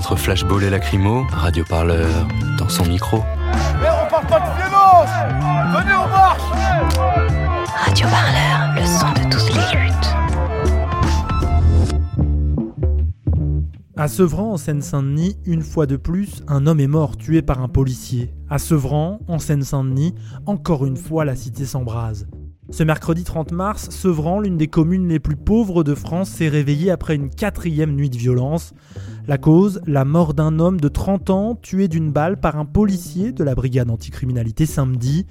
Entre flashball et lacrymo, Radio Parleur dans son micro. Mais on parle pas de violence Venez, on marche Radio Parleur, le son de toutes les luttes. À Sevran, en Seine-Saint-Denis, une fois de plus, un homme est mort tué par un policier. À Sevran, en Seine-Saint-Denis, encore une fois, la cité s'embrase. Ce mercredi 30 mars, Sevran, l'une des communes les plus pauvres de France, s'est réveillée après une quatrième nuit de violence. La cause, la mort d'un homme de 30 ans tué d'une balle par un policier de la brigade anticriminalité samedi.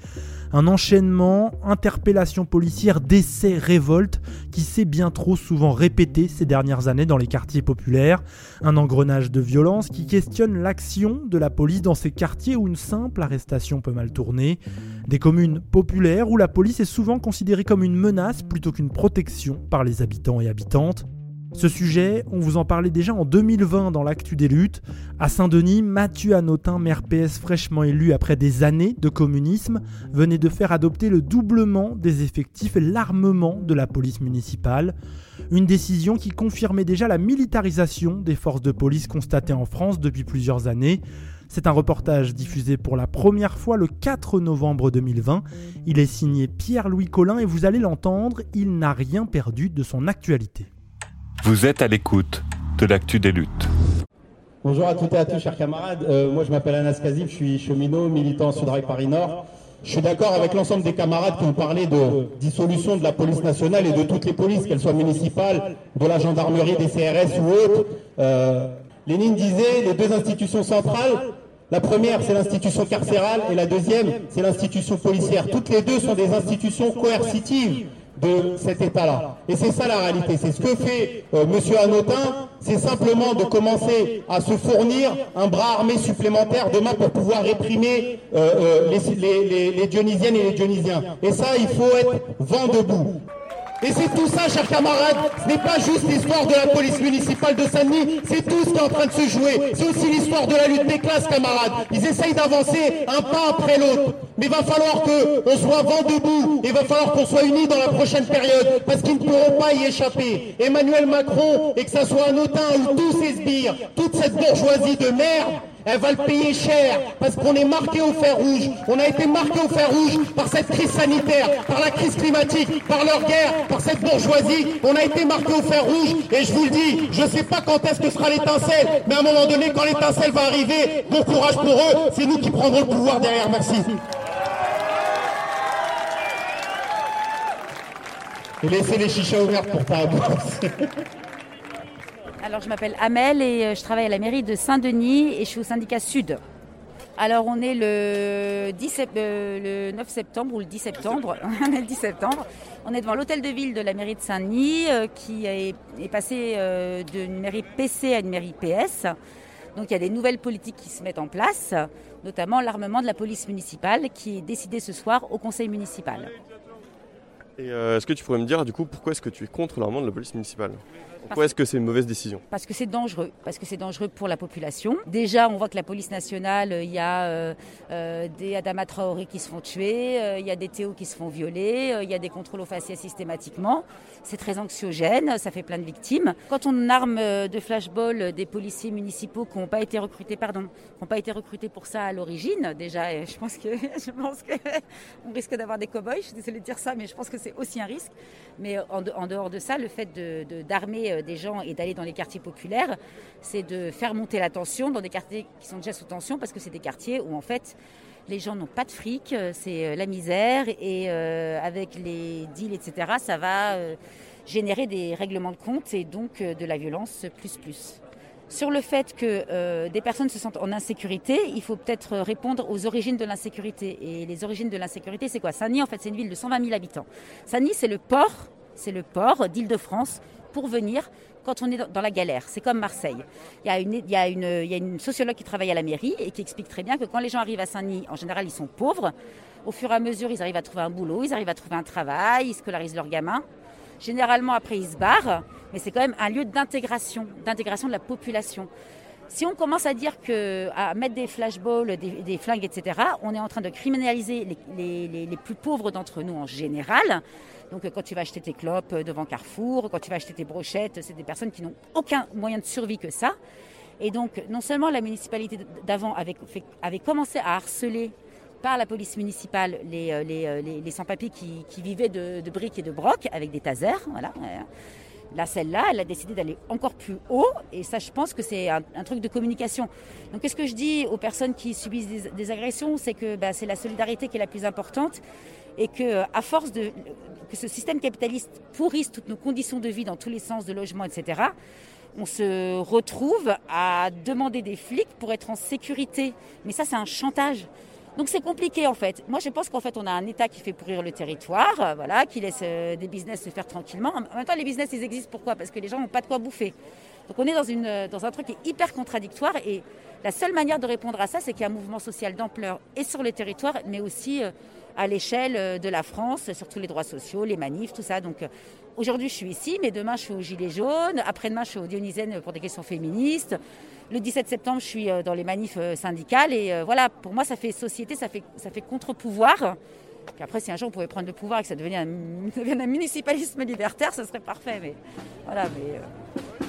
Un enchaînement, interpellation policière, décès, révolte qui s'est bien trop souvent répété ces dernières années dans les quartiers populaires. Un engrenage de violence qui questionne l'action de la police dans ces quartiers où une simple arrestation peut mal tourner. Des communes populaires où la police est souvent considérée comme une menace plutôt qu'une protection par les habitants et habitantes. Ce sujet, on vous en parlait déjà en 2020 dans l'actu des luttes. À Saint-Denis, Mathieu Anotin, maire PS fraîchement élu après des années de communisme, venait de faire adopter le doublement des effectifs et l'armement de la police municipale. Une décision qui confirmait déjà la militarisation des forces de police constatée en France depuis plusieurs années. C'est un reportage diffusé pour la première fois le 4 novembre 2020. Il est signé Pierre-Louis Collin et vous allez l'entendre, il n'a rien perdu de son actualité. Vous êtes à l'écoute de l'actu des luttes. Bonjour à toutes et à tous, chers camarades. Euh, moi, je m'appelle Anas Kazif, je suis cheminot, militant Sudrail Paris Nord. Je suis d'accord avec l'ensemble des camarades qui ont parlé de dissolution de la police nationale et de toutes les polices, qu'elles soient municipales, de la gendarmerie, des CRS ou autres. Euh, Lénine disait les deux institutions centrales. La première, c'est l'institution carcérale et la deuxième, c'est l'institution policière. Toutes les deux sont des institutions coercitives de cet État-là. Et c'est ça la réalité. C'est ce que fait euh, Monsieur Anotin, c'est simplement de commencer à se fournir un bras armé supplémentaire demain pour pouvoir réprimer euh, euh, les- les Dionysiennes et les Dionysiens. Et ça, il faut être vent debout. Et c'est tout ça, chers camarades, ce n'est pas juste l'histoire de la police municipale de Saint-Denis, c'est tout ce qui est en train de se jouer. C'est aussi l'histoire de la lutte des classes, camarades. Ils essayent d'avancer un pas après l'autre. Mais il va falloir qu'on soit vent debout, et il va falloir qu'on soit unis dans la prochaine période, parce qu'ils ne pourront pas y échapper. Emmanuel Macron, et que ça soit un autain ou tous ces sbires, toute cette bourgeoisie de merde, elle va le payer cher parce qu'on est marqué au fer rouge. On a été marqué au fer rouge par cette crise sanitaire, par la crise climatique, par leur guerre, par cette bourgeoisie. On a été marqué au fer rouge et je vous le dis, je ne sais pas quand est-ce que sera l'étincelle, mais à un moment donné, quand l'étincelle va arriver, bon courage pour eux, c'est nous qui prendrons le pouvoir derrière. Merci. Et laissez les chichas ouvertes pour ta bosse. Alors, je m'appelle Amel et euh, je travaille à la mairie de Saint-Denis et je suis au syndicat Sud. Alors, on est le, 10 sep- euh, le 9 septembre ou le 10 septembre. on est le 10 septembre. On est devant l'hôtel de ville de la mairie de Saint-Denis euh, qui est, est passé euh, d'une mairie PC à une mairie PS. Donc, il y a des nouvelles politiques qui se mettent en place, notamment l'armement de la police municipale qui est décidé ce soir au conseil municipal. Et euh, est-ce que tu pourrais me dire du coup pourquoi est-ce que tu es contre l'armement de la police municipale? Pourquoi est-ce que c'est une mauvaise décision? Parce que c'est dangereux, parce que c'est dangereux pour la population. Déjà, on voit que la police nationale, euh, il y a euh, euh, des Adama Traoré qui se font tuer, euh, il y a des Théo qui se font violer, il y a des contrôles aux faciès systématiquement. C'est très anxiogène, ça fait plein de victimes. Quand on arme de flashball des policiers municipaux qui n'ont pas été recrutés, pardon, qui n'ont pas été recrutés pour ça à l'origine, déjà, je pense que je pense que on risque d'avoir des cow-boys. Je suis désolée de dire ça, mais je pense que c'est c'est aussi un risque. Mais en, dehors de ça, le fait d'armer de, des gens et d'aller dans les quartiers populaires, c'est de faire monter la tension dans des quartiers qui sont déjà sous tension parce que c'est des quartiers où en fait les gens n'ont pas de fric, c'est la misère et avec les deals, etc., ça va générer des règlements de compte et donc de la violence plus plus. Sur le fait que euh, des personnes se sentent en insécurité, il faut peut-être répondre aux origines de l'insécurité. Et les origines de l'insécurité, c'est quoi? Sani, en fait, c'est une ville de 120 000 habitants. Sani, c'est le port, c'est le port d'Île-de-France pour venir quand on est dans la galère. C'est comme Marseille. Il y, a une, sociologue qui travaille à la mairie et qui explique très bien que quand les gens arrivent à Saint-Denis, en général, ils sont pauvres. Au fur et à mesure, ils arrivent à trouver un boulot, ils arrivent à trouver un travail, ils scolarisent leurs gamins. Généralement, après, ils se barrent, mais c'est quand même un lieu d'intégration, d'intégration de la population. Si on commence à dire que à mettre des flashballs, des, flingues, etc., on est en train de criminaliser les, plus pauvres d'entre nous en général. Donc quand tu vas acheter tes clopes devant Carrefour, quand tu vas acheter tes brochettes, c'est des personnes qui n'ont aucun moyen de survie que ça. Et donc non seulement la municipalité d'avant avait, commencé à harceler par la police municipale les, euh, euh, sans-papiers qui, vivaient de, de, briques et de brocs avec des tasers. Voilà. Là, celle-là, elle a décidé d'aller encore plus haut. Et ça, je pense que c'est un, truc de communication. Donc, qu'est-ce que je dis aux personnes qui subissent des, agressions? C'est que bah, c'est la solidarité qui est la plus importante. Et que, à force que ce système capitaliste pourrisse toutes nos conditions de vie dans tous les sens de logement, etc., on se retrouve à demander des flics pour être en sécurité. Mais ça, c'est un chantage. Donc c'est compliqué en fait. Moi je pense qu'en fait on a un État qui fait pourrir le territoire, euh, voilà, qui laisse euh, des business se faire tranquillement. En même temps les business ils existent pourquoi? Parce que les gens n'ont pas de quoi bouffer. Donc on est euh, dans un truc qui est hyper contradictoire et la seule manière de répondre à ça c'est qu'il y a un mouvement social d'ampleur et sur les territoires mais aussi à l'échelle de la France, sur tous les droits sociaux, les manifs, tout ça. Donc aujourd'hui je suis ici, mais demain je suis au Gilet jaune, après-demain je suis au Dionysienne pour des questions féministes. Le 17 septembre, je suis euh, dans les manifs euh, syndicales et euh, voilà, pour moi, ça fait société, ça fait, ça fait contre-pouvoir. Puis après, si un jour on pouvait prendre le pouvoir et que ça devenait un, un municipalisme libertaire, ce serait parfait. Mais voilà, mais.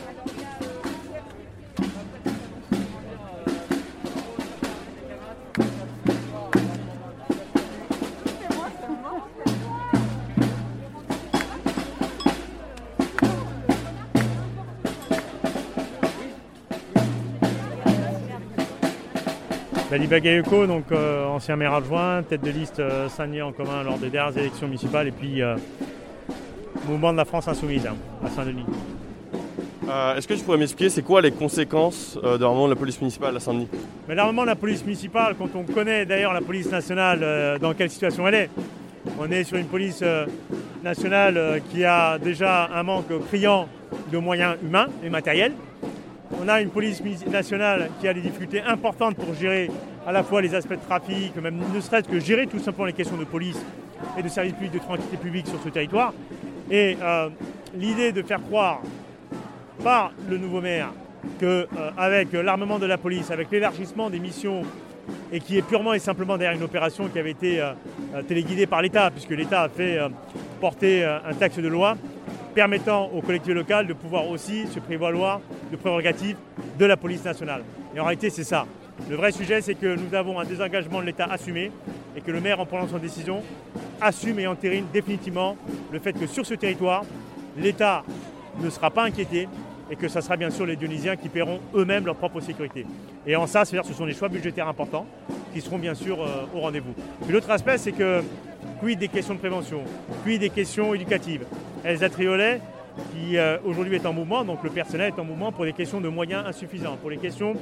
Bagayoko, donc euh, ancien maire adjoint, tête de liste euh, Saint-Denis en commun lors des dernières élections municipales et puis euh, mouvement de la France insoumise hein, à Saint-Denis. Est-ce que tu pourrais m'expliquer c'est quoi les conséquences de l'armement de la police municipale à Saint-Denis? Mais l'armement de la police municipale, quand on connaît d'ailleurs la police nationale dans quelle situation elle est, on est sur une police nationale qui a déjà un manque criant de moyens humains et matériels. On a une police nationale qui a des difficultés importantes pour gérer à la fois les aspects de trafic, même ne serait-ce que gérer tout simplement les questions de police et de services publics de tranquillité publique sur ce territoire. Et euh, l'idée de faire croire par le nouveau maire qu'avec euh, l'armement de la police, avec l'élargissement des missions et qui est purement et simplement derrière une opération qui avait été euh, téléguidée par l'État, puisque l'État a fait porter un texte de loi permettant aux collectivités locales de pouvoir aussi se prévaloir de prérogatives de la police nationale. Et en réalité, c'est ça. Le vrai sujet, c'est que nous avons un désengagement de l'État assumé et que le maire, en prenant son décision, assume et entérine définitivement le fait que sur ce territoire, l'État ne sera pas inquiété et que ce sera bien sûr les Dionysiens qui paieront eux-mêmes leur propre sécurité. Et en ça, c'est-à-dire ce sont des choix budgétaires importants qui seront bien sûr euh, au rendez-vous. l'autre aspect, c'est que quid des questions de prévention, puis des questions éducatives? Elsa Triolet, qui euh, aujourd'hui est en mouvement, donc le personnel est en mouvement pour des questions de moyens insuffisants, pour les questions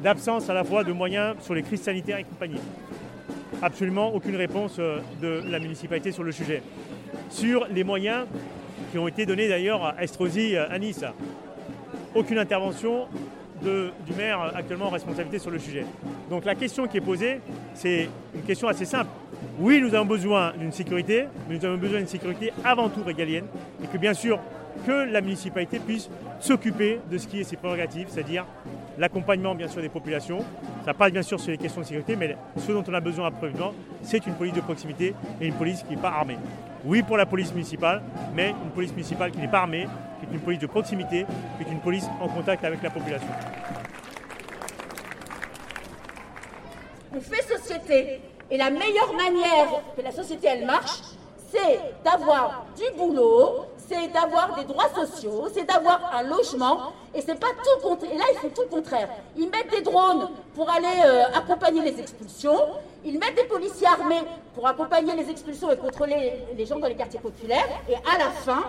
d'absence à la fois de moyens sur les crises sanitaires et compagnie. Absolument aucune réponse euh, de la municipalité sur le sujet. Sur les moyens qui ont été donnés d'ailleurs à Estrosi, à Nice, aucune intervention du maire actuellement en responsabilité sur le sujet. Donc la question qui est posée, c'est une question assez simple. Oui, nous avons besoin d'une sécurité, mais nous avons besoin d'une sécurité avant tout régalienne, et que bien sûr, que la municipalité puisse s'occuper de ce qui est ses prérogatives, c'est-à-dire l'accompagnement bien sûr des populations. Ça passe bien sûr sur les questions de sécurité, mais ce dont on a besoin absolument, c'est une police de proximité et une police qui n'est pas armée. Oui pour la police municipale, mais une police municipale qui n'est pas armée, qui est une police de proximité, qui est une police en contact avec la population. On fait société, et la meilleure manière que la société elle marche, c'est d'avoir du boulot, c'est d'avoir des droits sociaux, c'est d'avoir un logement, et c'est pas tout contraire. Et là, ils font tout le contraire. Ils mettent des drones pour aller euh, accompagner les expulsions, ils mettent des policiers armés pour accompagner les expulsions et contrôler les gens dans les quartiers populaires, et à la fin,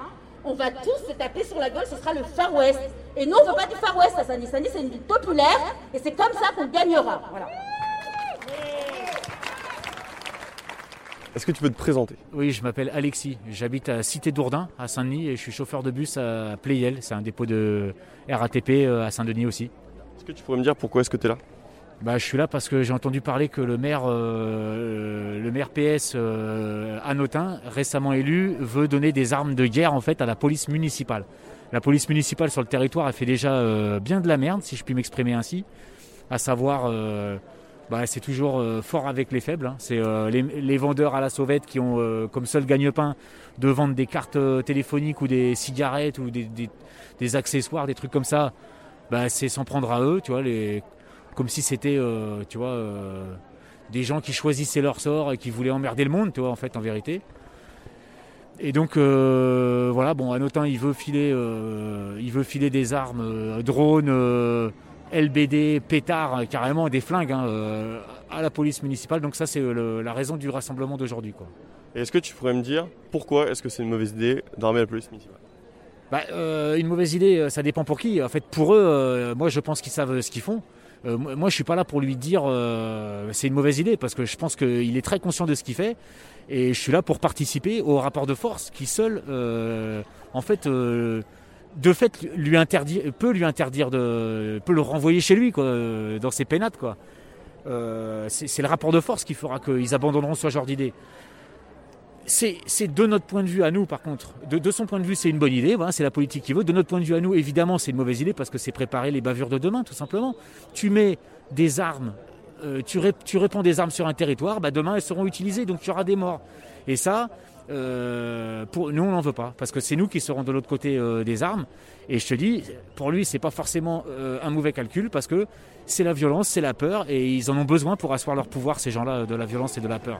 on va tous se taper sur la gueule, ce sera le Far West. Et nous, on ne veut pas du Far West à Saint-Denis. Saint-Denis, c'est une ville populaire, et c'est comme ça qu'on gagnera. Voilà. Est-ce que tu peux te présenter? Oui, je m'appelle Alexis. J'habite à Cité d'Ourdin, à Saint-Denis, et je suis chauffeur de bus à Playel. C'est un dépôt de RATP euh, à Saint-Denis aussi. Est-ce que tu pourrais me dire pourquoi est-ce que tu es là? Bah, je suis là parce que j'ai entendu parler que le maire, euh, le maire PS euh, Anotin, récemment élu, veut donner des armes de guerre en fait à la police municipale. La police municipale sur le territoire a fait déjà bien de la merde, si je puis m'exprimer ainsi, à savoir bah, c'est toujours euh, fort avec les faibles. Hein. C'est euh, les, vendeurs à la sauvette qui ont euh, comme seul gagne-pain de vendre des cartes téléphoniques ou des cigarettes ou des, accessoires, des trucs comme ça. Bah, c'est s'en prendre à eux, tu vois, comme si c'était, tu vois, des gens qui choisissaient leur sort et qui voulaient emmerder le monde, tu vois, en fait, en vérité. Et donc voilà, bon, Anotin, il veut filer, il veut filer des armes, drones LBD, pétards, carrément des flingues hein, euh, à la police municipale. Donc ça, c'est euh, la raison du rassemblement d'aujourd'hui. Et est-ce que tu pourrais me dire pourquoi est-ce que c'est une mauvaise idée d'armer la police municipale? Bah, euh, Une mauvaise idée, ça dépend pour qui. En fait, pour eux, moi, je pense qu'ils savent ce qu'ils font. Moi, je suis pas là pour lui dire c'est une mauvaise idée parce que je pense qu'il est très conscient de ce qu'il fait et je suis là pour participer au rapport de force qui seul, en fait de fait lui interdire, peut lui interdire de, peut le renvoyer chez lui quoi, dans ses pénates quoi. Euh, c'est le rapport de force qui fera qu'ils abandonneront ce genre d'idée. C'est de notre point de vue à nous, par contre. De, son point de vue, c'est une bonne idée. c'est la politique qui veut. De notre point de vue à nous, évidemment, c'est une mauvaise idée parce que c'est préparer les bavures de demain, tout simplement. Tu mets des armes, euh, tu, répands des armes sur un territoire, bah demain elles seront utilisées, donc tu auras des morts. Et ça, euh, nous, on n'en veut pas, parce que c'est nous qui serons de l'autre côté euh, des armes. Et je te dis, pour lui, c'est pas forcément un mauvais calcul, parce que c'est la violence, c'est la peur, et ils en ont besoin pour asseoir leur pouvoir, ces gens-là, de la violence et de la peur.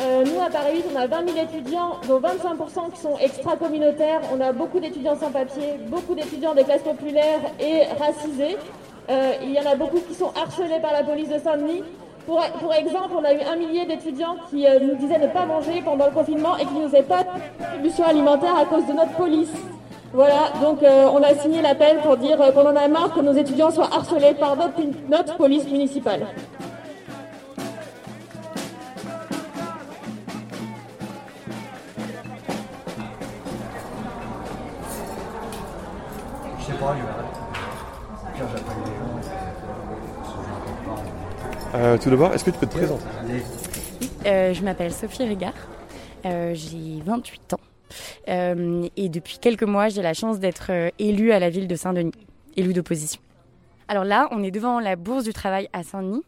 Euh, nous, à Paris 8, on a 20 000 étudiants, dont 25% qui sont extra-communautaires. On a beaucoup d'étudiants sans papier, beaucoup d'étudiants des classes populaires et racisés. Euh, il y en a beaucoup qui sont harcelés par la police de Saint-Denis. Pour, pour, exemple, on a eu un millier d'étudiants qui euh, nous disaient ne pas manger pendant le confinement et qui ne nous faisaient pas de distribution alimentaire à cause de notre police. Voilà, donc on a signé l'appel pour dire qu'on en a marre que nos étudiants soient harcelés par notre police municipale. Euh, tout d'abord, est-ce que tu peux te présenter? Euh, Je m'appelle Sophie Régard, euh, j'ai 28 ans. et depuis quelques mois, j'ai la chance d'être élue à la ville de Saint-Denis, élue d'opposition. Alors là, on est devant la Bourse du Travail à Saint-Denis.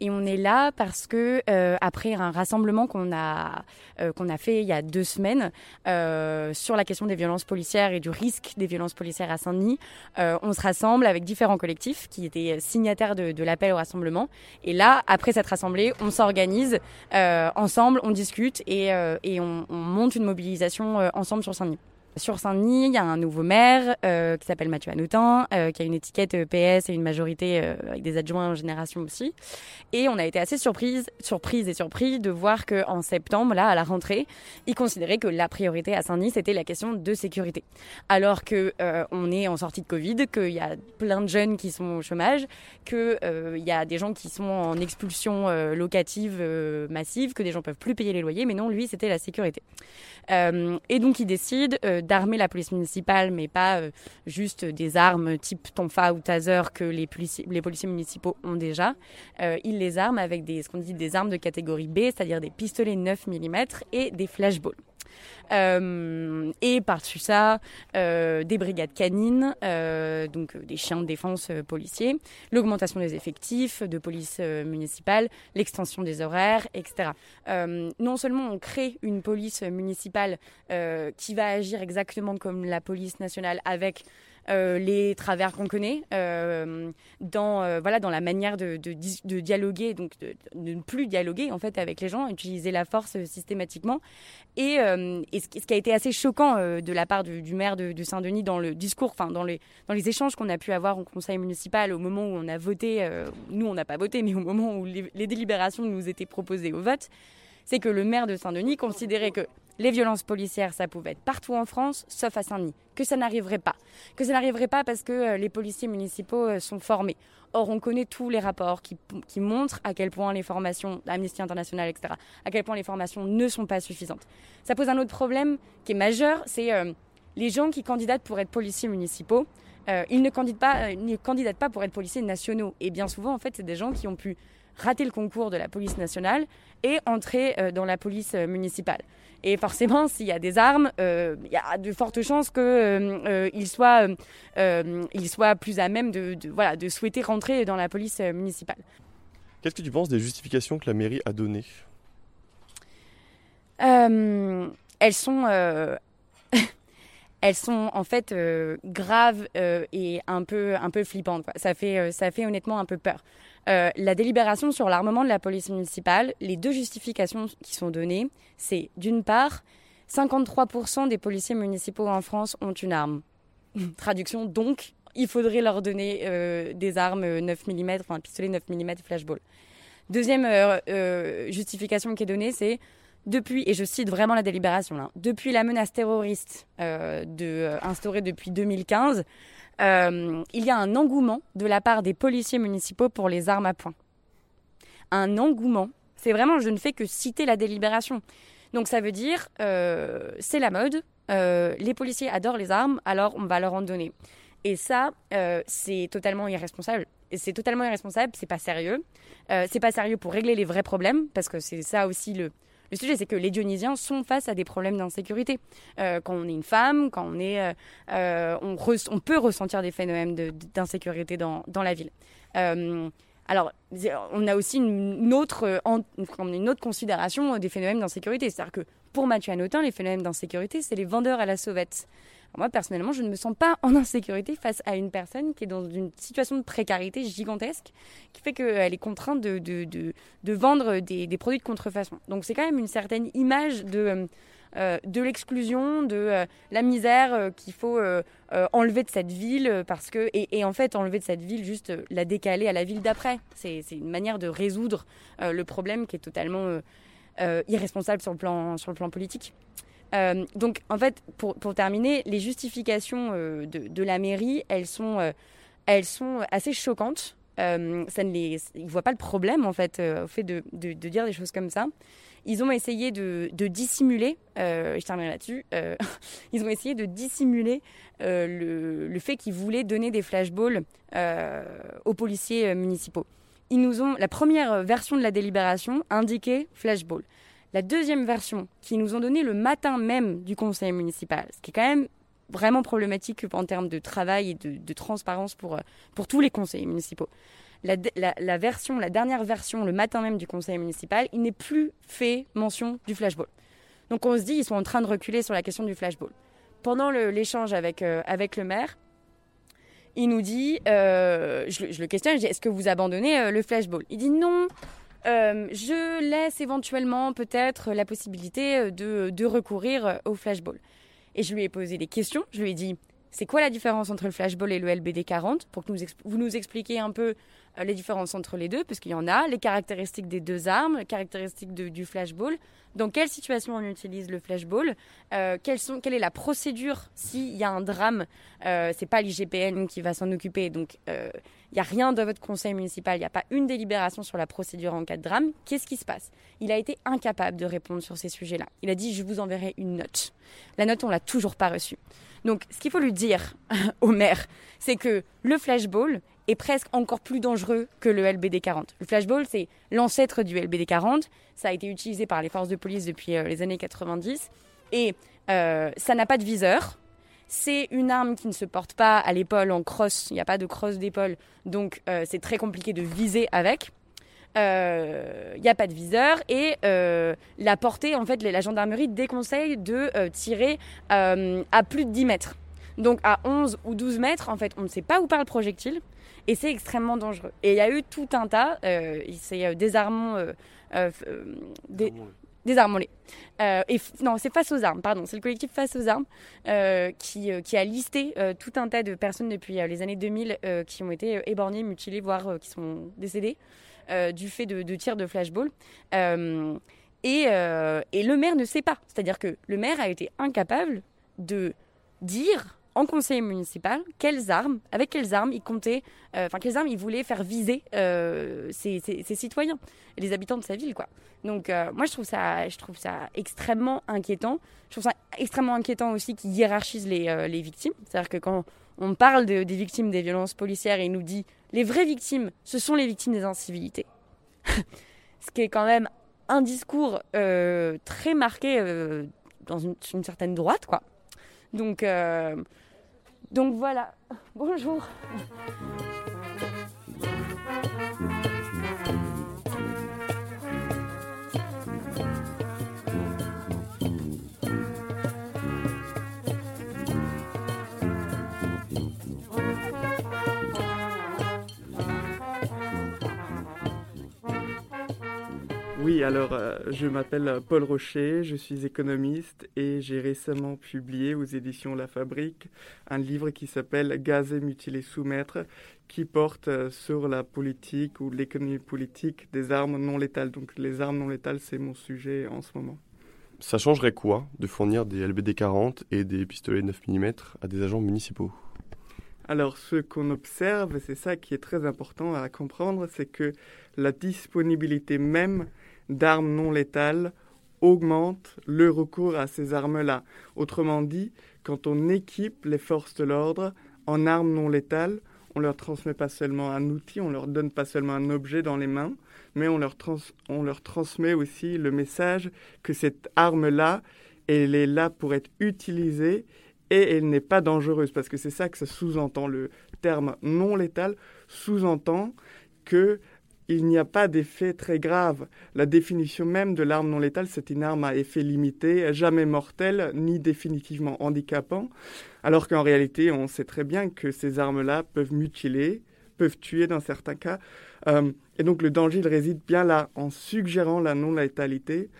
Et on est là parce que euh, après un rassemblement qu'on a euh, qu'on a fait il y a deux semaines euh, sur la question des violences policières et du risque des violences policières à Saint-Denis, on se rassemble avec différents collectifs qui étaient signataires de, l'appel au rassemblement. Et là, après cette assemblée, on s'organise ensemble, on discute et, et on, on monte une mobilisation ensemble sur Saint-Denis. Sur Saint-Denis, il y a un nouveau maire euh, qui s'appelle Mathieu Anoutin, euh, qui a une étiquette euh, PS et une majorité avec des adjoints en génération aussi. Et on a été assez surprise, surprise et surpris de voir que en septembre, là, à la rentrée, ils considéraient que la priorité à Saint-Denis c'était la question de sécurité. Alors que on est en sortie de Covid, qu'il y a plein de jeunes qui sont au chômage, qu'il y a des gens qui sont en expulsion locative massive, que des gens peuvent plus payer les loyers, mais non, lui, c'était la sécurité. et donc, il décide d'armer la police municipale, mais pas euh, juste des armes type tonfa ou taser que les policiers, municipaux ont déjà. Euh, ils les arment avec des, ce qu'on dit des armes de catégorie B, c'est-à-dire des pistolets 9 mm et des flashballs. Euh, et par-dessus ça, euh, des brigades canines, euh, donc des chiens de défense policiers, l'augmentation des effectifs de police municipale, l'extension des horaires, etc. non seulement on crée une police municipale qui va agir exactement comme la police nationale avec euh, les travers qu'on connaît, euh, dans, euh, voilà, dans la manière de, dialoguer, donc de, ne plus dialoguer en fait avec les gens, utiliser la force systématiquement. Et, et ce, qui a été assez choquant de la part du, maire de, Saint-Denis dans le discours, enfin dans les, dans les échanges qu'on a pu avoir au conseil municipal au moment où on a voté, nous on n'a pas voté, mais au moment où les délibérations nous étaient proposées au vote, c'est que le maire de Saint-Denis considérait que les violences policières, ça pouvait être partout en France, sauf à Saint-Denis. Que ça n'arriverait pas. Que ça n'arriverait pas parce que euh, les policiers municipaux euh, sont formés. Or, on connaît tous les rapports qui, montrent à quel point les formations, Amnesty International, etc., à quel point les formations ne sont pas suffisantes. Ça pose un autre problème qui est majeur, c'est euh, les gens qui candidatent pour être policiers municipaux. ils ne candidatent, pas, ne candidatent pas pour être policiers nationaux. Et bien souvent, en fait, c'est des gens qui ont pu rater le concours de la police nationale et entrer dans la police municipale. Et forcément, s'il y a des armes, euh, il y a de fortes chances qu'ils euh, euh, soient, soient plus à même de, voilà, de souhaiter rentrer dans la police municipale. Qu'est-ce que tu penses des justifications que la mairie a données? Elles sont elles sont en fait graves et un peu, un peu flippantes. Ça, fait, ça fait honnêtement un peu peur. Euh, la délibération sur l'armement de la police municipale, les deux justifications qui sont données, c'est d'une part, 53% des policiers municipaux en France ont une arme. Traduction, donc, il faudrait leur donner euh, des armes 9 mm, enfin un pistolet 9 mm flashball. Deuxième euh, justification qui est donnée, c'est depuis, et je cite vraiment la délibération, depuis la menace terroriste instaurée depuis 2015, euh, il y a un engouement de la part des policiers municipaux pour les armes à poing. Un engouement. C'est vraiment, je ne fais que citer la délibération. Donc ça veut dire, euh, c'est la mode, euh, les policiers adorent les armes, alors on va leur en donner. Et ça, c'est totalement irresponsable. C'est totalement irresponsable, c'est pas sérieux. c'est pas sérieux pour régler les vrais problèmes, parce que c'est ça aussi le, le sujet, c'est que les Dionysiens sont face à des problèmes d'insécurité. Euh, quand on est une femme, quand on est, euh, euh, on, peut ressentir des phénomènes d'insécurité dans, la ville. alors, on a aussi une autre, une autre considération des phénomènes d'insécurité. C'est-à-dire que pour Mathieu Anotin, les phénomènes d'insécurité, c'est les vendeurs à la sauvette moi, personnellement, je ne me sens pas en insécurité face à une personne qui est dans une situation de précarité gigantesque, qui fait qu'elle est contrainte de, vendre des, produits de contrefaçon. Donc c'est quand même une certaine image de, euh, de l'exclusion, de euh, la misère euh, qu'il faut enlever de cette ville, parce que, et, en fait enlever de cette ville, juste la décaler à la ville d'après. C'est une manière de résoudre le problème qui est totalement irresponsable sur le plan politique. Euh, donc, en fait, pour, terminer, les justifications euh, de, la mairie, elles sont, euh, assez choquantes. ils ne voient pas le problème, en fait, au fait de, dire des choses comme ça. Ils ont essayé de, dissimuler, je terminerai là-dessus, ils ont essayé de dissimuler le, le, fait qu'ils voulaient donner des flashballs aux policiers municipaux. Ils nous ont, la première version de la délibération indiquait flashball. La deuxième version, qui nous ont donné le matin même du conseil municipal, ce qui est quand même vraiment problématique en termes de travail et de, transparence pour, euh, pour tous les conseils municipaux. La, version, la dernière version, le matin même du conseil municipal, il n'est plus fait mention du flashball. Donc on se dit, ils sont en train de reculer sur la question du flashball. Pendant l'échange avec, euh, avec le maire, il nous dit, euh, je, le questionne, je dis, est-ce que vous abandonnez le flashball? Il dit non, euh, je laisse éventuellement peut-être la possibilité euh, de, recourir au flashball. Et je lui ai posé des questions. Je lui ai dit, c'est quoi la différence entre le flashball et le LBD 40 Pour que vous nous expliquiez un peu euh, les différences entre les deux, parce qu'il y en a, les caractéristiques des deux armes, les caractéristiques du flashball, dans quelle situation on utilise le flashball, euh, quelle est la procédure s'il y a un drame, euh, c'est pas l'IGPN qui va s'en occuper, donc euh, il n'y a rien dans votre conseil municipal, il n'y a pas une délibération sur la procédure en cas de drame, qu'est-ce qui se passe? Il a été incapable de répondre sur ces sujets-là. Il a dit je vous enverrai une note. La note, on l'a toujours pas reçue. Donc ce qu'il faut lui dire au maire, c'est que le flashball, est presque encore plus dangereux que le LBD 40. Le flashball, c'est l'ancêtre du LBD 40. Ça a été utilisé par les forces de police depuis euh, les années 90. Et ça n'a pas de viseur. C'est une arme qui ne se porte pas à l'épaule en crosse. Il n'y a pas de crosse d'épaule. Donc, c'est très compliqué de viser avec il euh, n'y a pas de viseur et euh, la portée, en fait, la gendarmerie déconseille de euh, tirer à plus de 10 mètres. Donc à 11 ou 12 mètres, en fait, on ne sait pas où part le projectile et c'est extrêmement dangereux. Et il y a eu tout un tas, c'est désarmant, des, désarmons-les. et non, c'est face aux armes, pardon. C'est le collectif Face aux armes qui, qui, a listé tout un tas de personnes depuis les années 2000 qui ont été éborgnées, mutilées, voire qui sont décédées. Euh, du fait de, tirs de flashball. Euh, et, euh, et, le maire ne sait pas. C'est-à-dire que le maire a été incapable de dire en conseil municipal quelles armes, avec quelles armes il comptait, enfin quelles armes il voulait faire viser ses, citoyens, les habitants de sa ville, quoi. Donc moi je trouve ça, je trouve ça extrêmement inquiétant. Je trouve ça extrêmement inquiétant aussi qu'il hiérarchise les, victimes. C'est-à-dire que quand on parle des victimes des violences policières il nous dit les vraies victimes, ce sont les victimes des incivilités. ce qui est quand même un discours euh, très marqué euh, dans une, une, certaine droite, quoi. Donc, euh, donc voilà. Bonjour. Oui, alors euh, je m'appelle Paul Rocher, je suis économiste et j'ai récemment publié aux éditions La Fabrique un livre qui s'appelle Gazer, mutiler, soumettre, qui porte euh, sur la politique ou l'économie politique des armes non létales. Donc les armes non létales, c'est mon sujet en ce moment. Ça changerait quoi de fournir des LBD 40 et des pistolets 9 mm à des agents municipaux? Alors, ce qu'on observe, c'est ça qui est très important à comprendre, c'est que la disponibilité même d'armes non létales augmente le recours à ces armes-là. Autrement dit, quand on équipe les forces de l'ordre en armes non létales, on leur transmet pas seulement un outil, on leur donne pas seulement un objet dans les mains, mais on leur, on leur transmet aussi le message que cette arme-là, elle est là pour être utilisée et elle n'est pas dangereuse, parce que c'est ça que ça sous-entend. Le terme non létal sous-entend que il n'y a pas d'effet très grave. La définition même de l'arme non létale, c'est une arme à effet limité, jamais mortelle, ni définitivement handicapant, alors qu'en réalité, on sait très bien que ces armes-là peuvent mutiler, peuvent tuer dans certains cas. Euh, et donc le danger, réside bien là, en suggérant la non-létalité.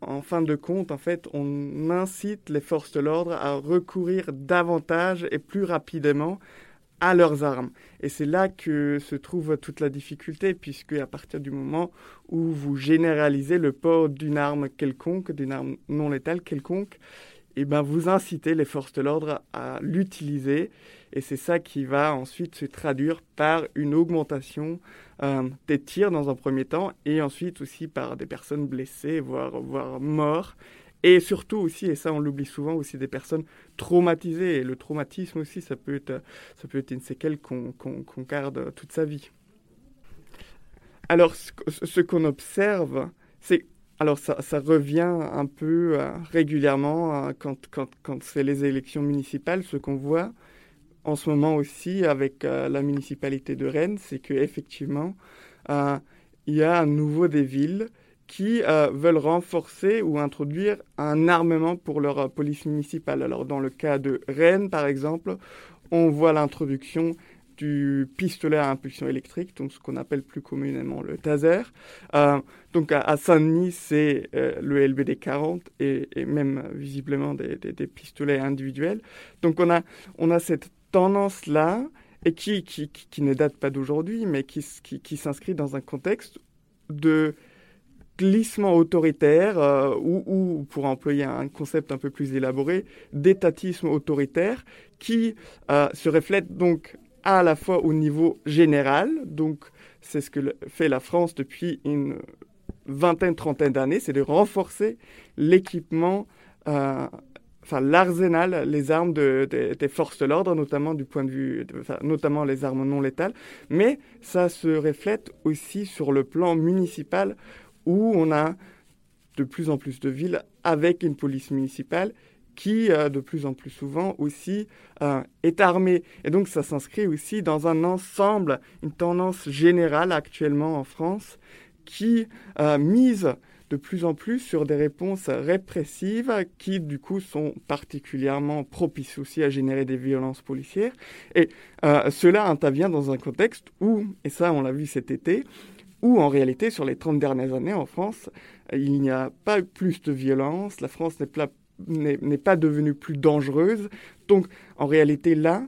En fin de compte, en fait, on incite les forces de l'ordre à recourir davantage et plus rapidement à leurs armes. Et c'est là que se trouve toute la difficulté, puisque à partir du moment où vous généralisez le port d'une arme quelconque, d'une arme non létale quelconque, et eh ben vous incitez les forces de l'ordre à l'utiliser. Et c'est ça qui va ensuite se traduire par une augmentation euh, des tirs dans un premier temps, et ensuite aussi par des personnes blessées, voire, voire mortes. Et surtout aussi, et ça on l'oublie souvent, aussi des personnes traumatisées. Et le traumatisme aussi, ça peut être, ça peut être une séquelle qu'on garde toute sa vie. Alors, ce, qu'on observe, c'est alors ça, ça, revient un peu euh, régulièrement euh, quand, quand, quand c'est les élections municipales. Ce qu'on voit en ce moment aussi avec euh, la municipalité de Rennes, c'est qu'effectivement, il y a à nouveau des villes qui euh, veulent renforcer ou introduire un armement pour leur euh, police municipale. Alors dans le cas de Rennes, par exemple, on voit l'introduction du pistolet à impulsion électrique, donc ce qu'on appelle plus communément le taser. Euh, donc à, Saint-Denis, c'est le LBD 40 et, même visiblement des, pistolets individuels. Donc on a, on a cette tendance-là et qui, qui, qui, ne date pas d'aujourd'hui, mais qui, qui s'inscrit dans un contexte de glissement autoritaire, euh, ou, pour employer un concept un peu plus élaboré, d'étatisme autoritaire, qui euh, se reflète donc à la fois au niveau général, donc c'est ce que fait la France depuis une vingtaine, trentaine d'années, c'est de renforcer l'équipement, euh, enfin l'arsenal, les armes des forces de l'ordre, notamment du point de vue, notamment les armes non létales, mais ça se reflète aussi sur le plan municipal où on a de plus en plus de villes avec une police municipale qui, euh, de plus en plus souvent aussi, euh, est armée. Et donc ça s'inscrit aussi dans un ensemble, une tendance générale actuellement en France qui euh, mise de plus en plus sur des réponses répressives qui, du coup, sont particulièrement propices aussi à générer des violences policières. Et cela intervient dans un contexte où, et ça on l'a vu cet été, où en réalité, sur les 30 dernières années en France, il n'y a pas plus de violence, la France n'est pas devenue plus dangereuse. Donc, en réalité, là,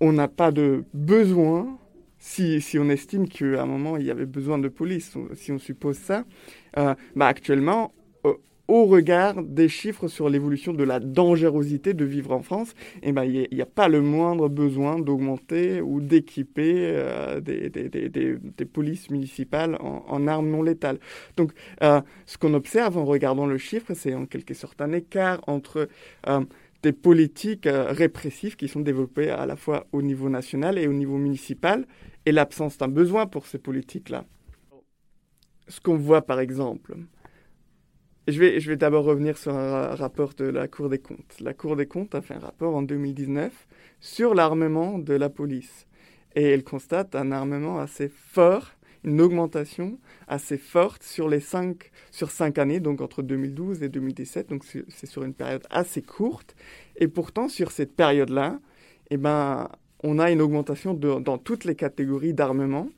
on n'a pas de besoin, si, si on estime qu'à un moment, il y avait besoin de police, si on suppose ça, euh, bah actuellement, au regard des chiffres sur l'évolution de la dangerosité de vivre en France, eh ben, il n'y a, pas le moindre besoin d'augmenter ou d'équiper euh, des, polices municipales en, armes non létales. Donc, euh, ce qu'on observe en regardant le chiffre, c'est en quelque sorte un écart entre euh, des politiques répressives qui sont développées à la fois au niveau national et au niveau municipal, et l'absence d'un besoin pour ces politiques-là. Ce qu'on voit par exemple, je vais, je vais d'abord revenir sur un rapport de la Cour des comptes. La Cour des comptes a fait un rapport en 2019 sur l'armement de la police. Et elle constate un armement assez fort, une augmentation assez forte sur les cinq, sur cinq années, donc entre 2012 et 2017. Donc c'est sur une période assez courte. Et pourtant, sur cette période-là, eh ben, on a une augmentation dans toutes les catégories d'armement.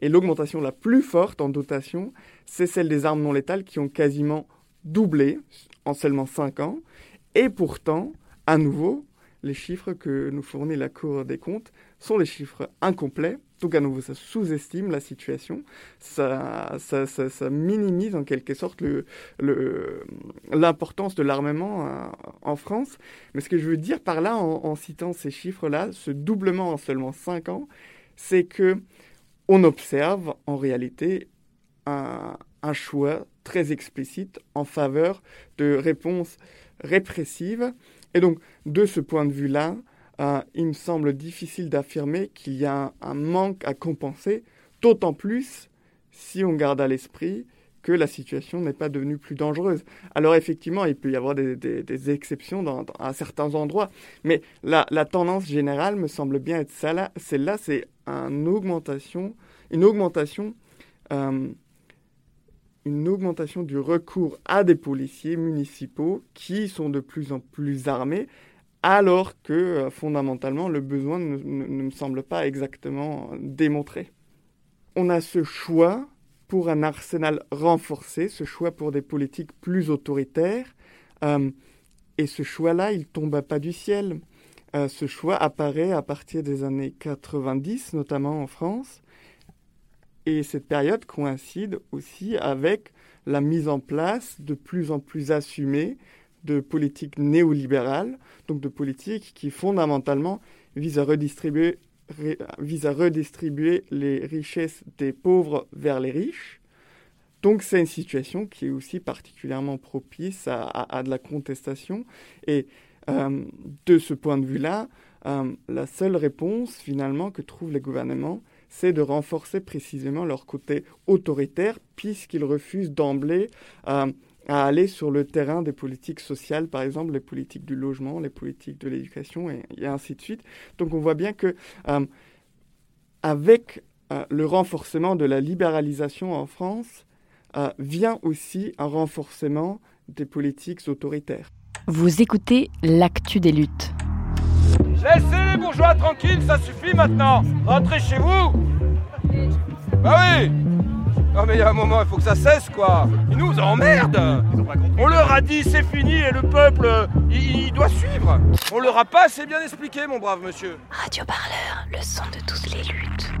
Et l'augmentation la plus forte en dotation, c'est celle des armes non létales qui ont quasiment doublé en seulement 5 ans. Et pourtant, à nouveau, les chiffres que nous fournit la Cour des comptes sont des chiffres incomplets. Donc à nouveau, ça sous-estime la situation, ça, ça, ça, minimise en quelque sorte l'importance le, de l'armement euh, en France. Mais ce que je veux dire par là, en, en citant ces chiffres-là, ce doublement en seulement 5 ans, c'est que on observe en réalité un, un choix très explicite en faveur de réponses répressives. Et donc, de ce point de vue-là, euh, il me semble difficile d'affirmer qu'il y a un, manque à compenser, d'autant plus si on garde à l'esprit que la situation n'est pas devenue plus dangereuse. Alors effectivement, il peut y avoir des, exceptions dans, à certains endroits, mais la, tendance générale me semble bien être celle-là, c'est une augmentation, une augmentation euh, une augmentation du recours à des policiers municipaux qui sont de plus en plus armés, alors que euh, fondamentalement le besoin ne, me semble pas exactement démontré. On a ce choix pour un arsenal renforcé, ce choix pour des politiques plus autoritaires, euh, et ce choix-là, il tombe pas du ciel. Euh, ce choix apparaît à partir des années 90, notamment en France, et cette période coïncide aussi avec la mise en place de plus en plus assumée de politiques néolibérales, donc de politiques qui fondamentalement visent à redistribuer, les richesses des pauvres vers les riches. Donc c'est une situation qui est aussi particulièrement propice à, de la contestation. Et euh, de ce point de vue-là, euh, la seule réponse finalement que trouvent les gouvernements, c'est de renforcer précisément leur côté autoritaire, puisqu'ils refusent d'emblée euh, à aller sur le terrain des politiques sociales, par exemple les politiques du logement, les politiques de l'éducation, et, ainsi de suite. Donc on voit bien que euh, avec euh, le renforcement de la libéralisation en France, vient aussi un renforcement des politiques autoritaires. Vous écoutez l'actu des luttes. Laissez les bourgeois tranquilles, ça suffit maintenant. Rentrez chez vous. Bah oui. Non mais il y a un moment, il faut que ça cesse quoi. Ils nous emmerdent. On leur a dit c'est fini et le peuple, il, doit suivre. On leur a pas assez bien expliqué, mon brave monsieur. Radio Parleur, le son de toutes les luttes.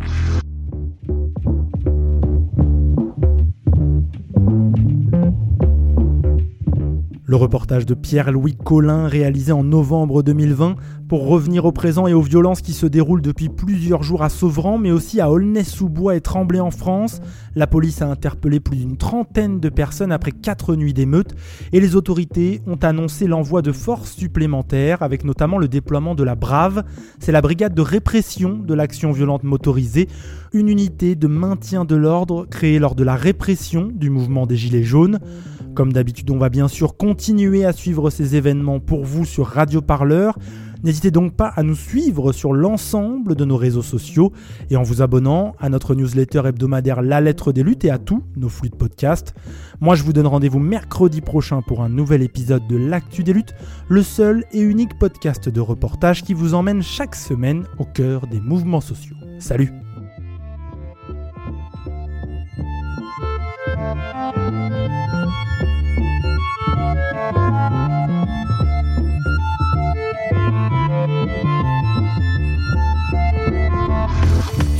Le reportage de Pierre-Louis Collin réalisé en novembre 2020 pour revenir au présent et aux violences qui se déroulent depuis plusieurs jours à Sauvran mais aussi à Aulnay-sous-Bois et Tremblay en France. La police a interpellé plus d'une trentaine de personnes après quatre nuits d'émeutes et les autorités ont annoncé l'envoi de forces supplémentaires avec notamment le déploiement de la Brave. C'est la brigade de répression de l'action violente motorisée, une unité de maintien de l'ordre créée lors de la répression du mouvement des Gilets jaunes. Comme d'habitude, on va bien sûr continuer à suivre ces événements pour vous sur Radio Parleur. N'hésitez donc pas à nous suivre sur l'ensemble de nos réseaux sociaux et en vous abonnant à notre newsletter hebdomadaire La Lettre des Luttes et à tous nos flux de podcasts. Moi, je vous donne rendez-vous mercredi prochain pour un nouvel épisode de L'Actu des Luttes, le seul et unique podcast de reportage qui vous emmène chaque semaine au cœur des mouvements sociaux. Salut